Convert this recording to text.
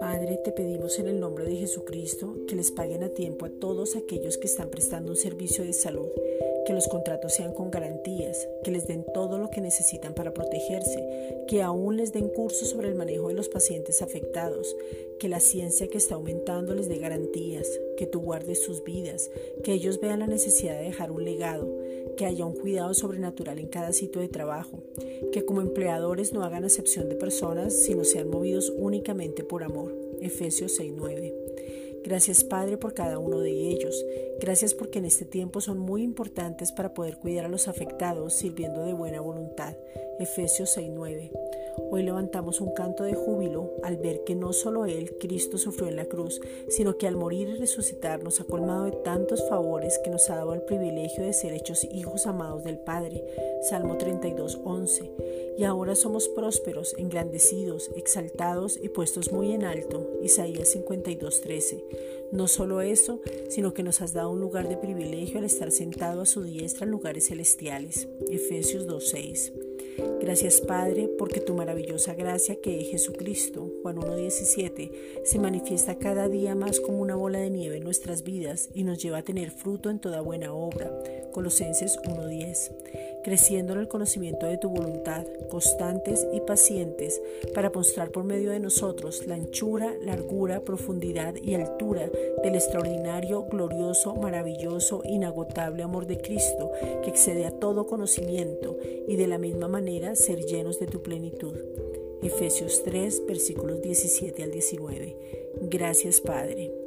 Padre, te pedimos en el nombre de Jesucristo que les paguen a tiempo a todos aquellos que están prestando un servicio de salud, que los contratos sean con garantías, que les den todo lo que necesitan para protegerse, que aún les den cursos sobre el manejo de los pacientes afectados, que la ciencia que está aumentando les dé garantías, que tú guardes sus vidas, que ellos vean la necesidad de dejar un legado, que haya un cuidado sobrenatural en cada sitio de trabajo, que como empleadores no hagan acepción de personas, sino sean movidos únicamente por amor. Efesios 6:9. Gracias Padre por cada uno de ellos. Gracias porque en este tiempo son muy importantes para poder cuidar a los afectados sirviendo de buena voluntad. Efesios 6:9. Hoy levantamos un canto de júbilo al ver que no solo Él, Cristo, sufrió en la cruz, sino que al morir y resucitar nos ha colmado de tantos favores que nos ha dado el privilegio de ser hechos hijos amados del Padre. Salmo 32, 11. Y ahora somos prósperos, engrandecidos, exaltados y puestos muy en alto. Isaías 52, 13. No solo eso, sino que nos has dado un lugar de privilegio al estar sentado a su diestra en lugares celestiales. Efesios 2.6. Gracias Padre, porque tu maravillosa gracia que es Jesucristo, Juan 1.17, se manifiesta cada día más como una bola de nieve en nuestras vidas y nos lleva a tener fruto en toda buena obra. Colosenses 1.10 creciendo en el conocimiento de tu voluntad, constantes y pacientes, para mostrar por medio de nosotros la anchura, largura, profundidad y altura del extraordinario, glorioso, maravilloso, inagotable amor de Cristo, que excede a todo conocimiento, y de la misma manera ser llenos de tu plenitud. Efesios 3, versículos 17 al 19. Gracias, Padre.